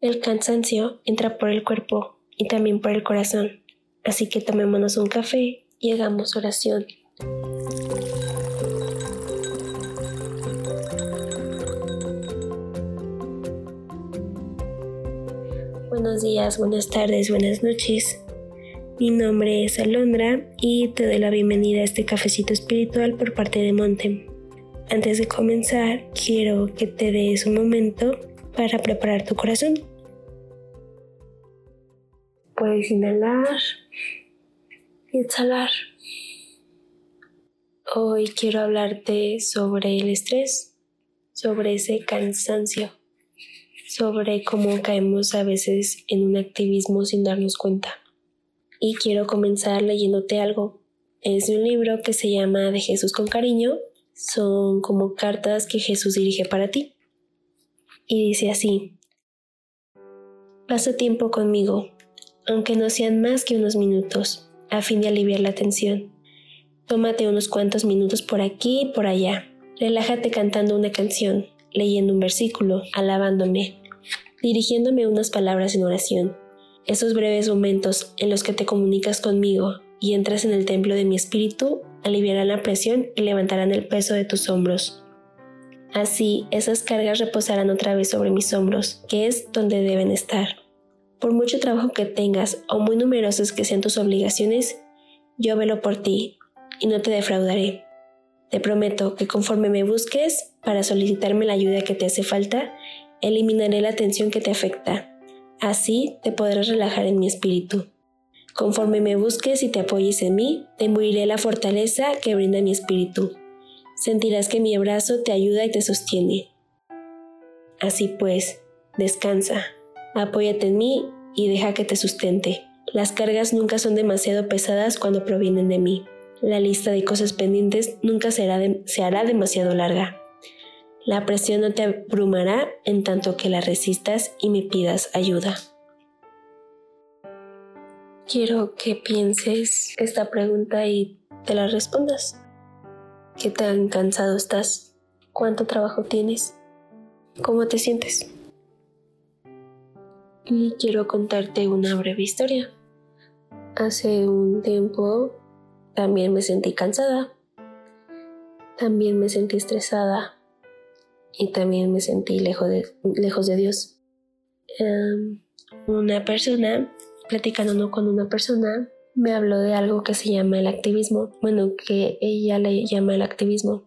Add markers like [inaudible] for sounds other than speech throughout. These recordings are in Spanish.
El cansancio entra por el cuerpo y también por el corazón, así que tomémonos un café y hagamos oración. Buenos días, buenas tardes, buenas noches. Mi nombre es Alondra y te doy la bienvenida a este cafecito espiritual por parte de Montem. Antes de comenzar, quiero que te des un momento para preparar tu corazón. Puedes inhalar y exhalar. Hoy quiero hablarte sobre el estrés, sobre ese cansancio, sobre cómo caemos a veces en un activismo sin darnos cuenta. Y quiero comenzar leyéndote algo. Es un libro que se llama De Jesús con cariño. Son como cartas que Jesús dirige para ti y dice así, Pasa tiempo conmigo, aunque no sean más que unos minutos, a fin de aliviar la tensión. Tómate unos cuantos minutos por aquí y por allá. Relájate cantando una canción, leyendo un versículo, alabándome, dirigiéndome unas palabras en oración. Esos breves momentos en los que te comunicas conmigo y entras en el templo de mi espíritu aliviarán la presión y levantarán el peso de tus hombros. Así esas cargas reposarán otra vez sobre mis hombros, que es donde deben estar. Por mucho trabajo que tengas o muy numerosas que sean tus obligaciones, yo velo por ti y no te defraudaré. Te prometo que conforme me busques para solicitarme la ayuda que te hace falta, eliminaré la tensión que te afecta. Así te podrás relajar en mi espíritu. Conforme me busques y te apoyes en mí, te imbuiré la fortaleza que brinda mi espíritu sentirás que mi abrazo te ayuda y te sostiene. Así pues, descansa, apóyate en mí y deja que te sustente. Las cargas nunca son demasiado pesadas cuando provienen de mí. La lista de cosas pendientes nunca se hará demasiado larga. La presión no te abrumará en tanto que la resistas y me pidas ayuda. Quiero que pienses esta pregunta y te la respondas. ¿Qué tan cansado estás? ¿Cuánto trabajo tienes? ¿Cómo te sientes? Y quiero contarte una breve historia. Hace un tiempo también me sentí cansada, también me sentí estresada y también me sentí lejos de, Dios. Em, una persona, platicando con una persona, me habló de algo que se llama el activismo, bueno, que ella le llama el activismo.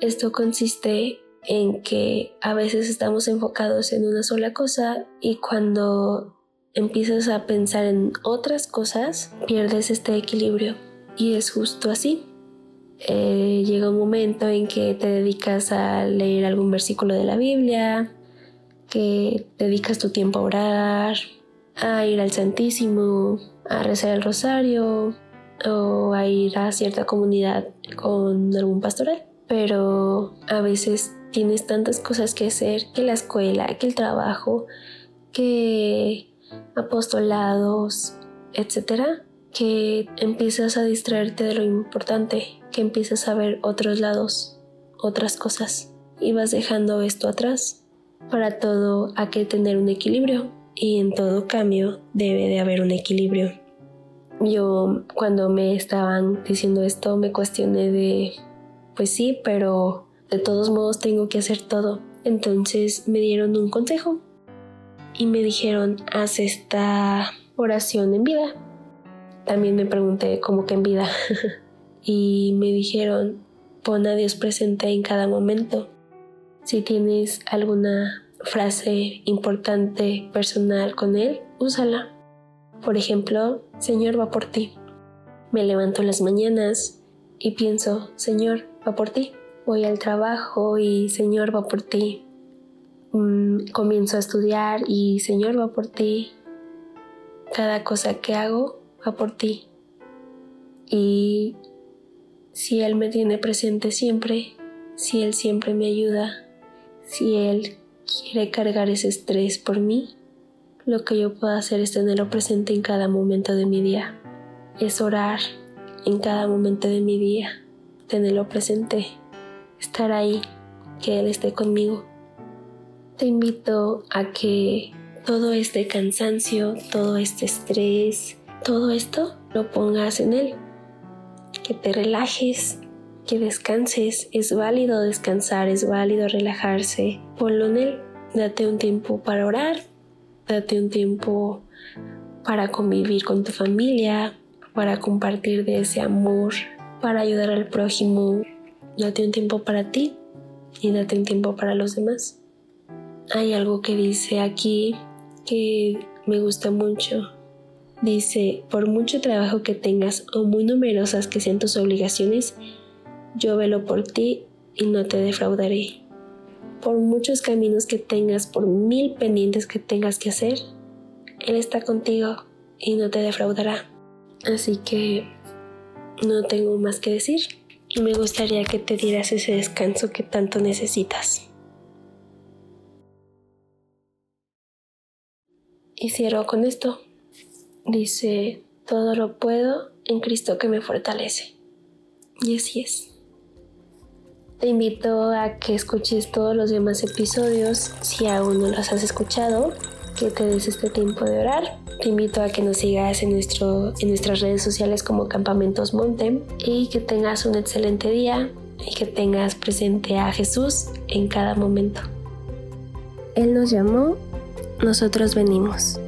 Esto consiste en que a veces estamos enfocados en una sola cosa y cuando empiezas a pensar en otras cosas, pierdes este equilibrio. Y es justo así. Eh, llega un momento en que te dedicas a leer algún versículo de la Biblia, que dedicas tu tiempo a orar, a ir al Santísimo, a rezar el rosario o a ir a cierta comunidad con algún pastoral. Pero a veces tienes tantas cosas que hacer, que la escuela, que el trabajo, que apostolados, etcétera, que empiezas a distraerte de lo importante, que empiezas a ver otros lados, otras cosas, y vas dejando esto atrás. Para todo hay que tener un equilibrio y en todo cambio debe de haber un equilibrio. Yo cuando me estaban diciendo esto me cuestioné de, pues sí, pero de todos modos tengo que hacer todo. Entonces me dieron un consejo y me dijeron, haz esta oración en vida. También me pregunté cómo que en vida. [laughs] y me dijeron, pon a Dios presente en cada momento. Si tienes alguna frase importante personal con Él, úsala. Por ejemplo, Señor va por ti. Me levanto las mañanas y pienso, Señor va por ti. Voy al trabajo y Señor va por ti. Mm, comienzo a estudiar y Señor va por ti. Cada cosa que hago va por ti. Y si Él me tiene presente siempre, si Él siempre me ayuda, si Él quiere cargar ese estrés por mí, lo que yo puedo hacer es tenerlo presente en cada momento de mi día. Es orar en cada momento de mi día, tenerlo presente, estar ahí, que Él esté conmigo. Te invito a que todo este cansancio, todo este estrés, todo esto lo pongas en Él. Que te relajes, que descanses. Es válido descansar, es válido relajarse. Ponlo en Él. Date un tiempo para orar, date un tiempo para convivir con tu familia, para compartir de ese amor, para ayudar al prójimo. Date un tiempo para ti y date un tiempo para los demás. Hay algo que dice aquí que me gusta mucho. Dice, por mucho trabajo que tengas o muy numerosas que sean tus obligaciones, yo velo por ti y no te defraudaré. Por muchos caminos que tengas, por mil pendientes que tengas que hacer, Él está contigo y no te defraudará. Así que no tengo más que decir y me gustaría que te dieras ese descanso que tanto necesitas. Y cierro con esto. Dice, todo lo puedo en Cristo que me fortalece. Y así es. Te invito a que escuches todos los demás episodios si aún no los has escuchado, que te des este tiempo de orar. Te invito a que nos sigas en, nuestro, en nuestras redes sociales como Campamentos Montem y que tengas un excelente día y que tengas presente a Jesús en cada momento. Él nos llamó nosotros venimos.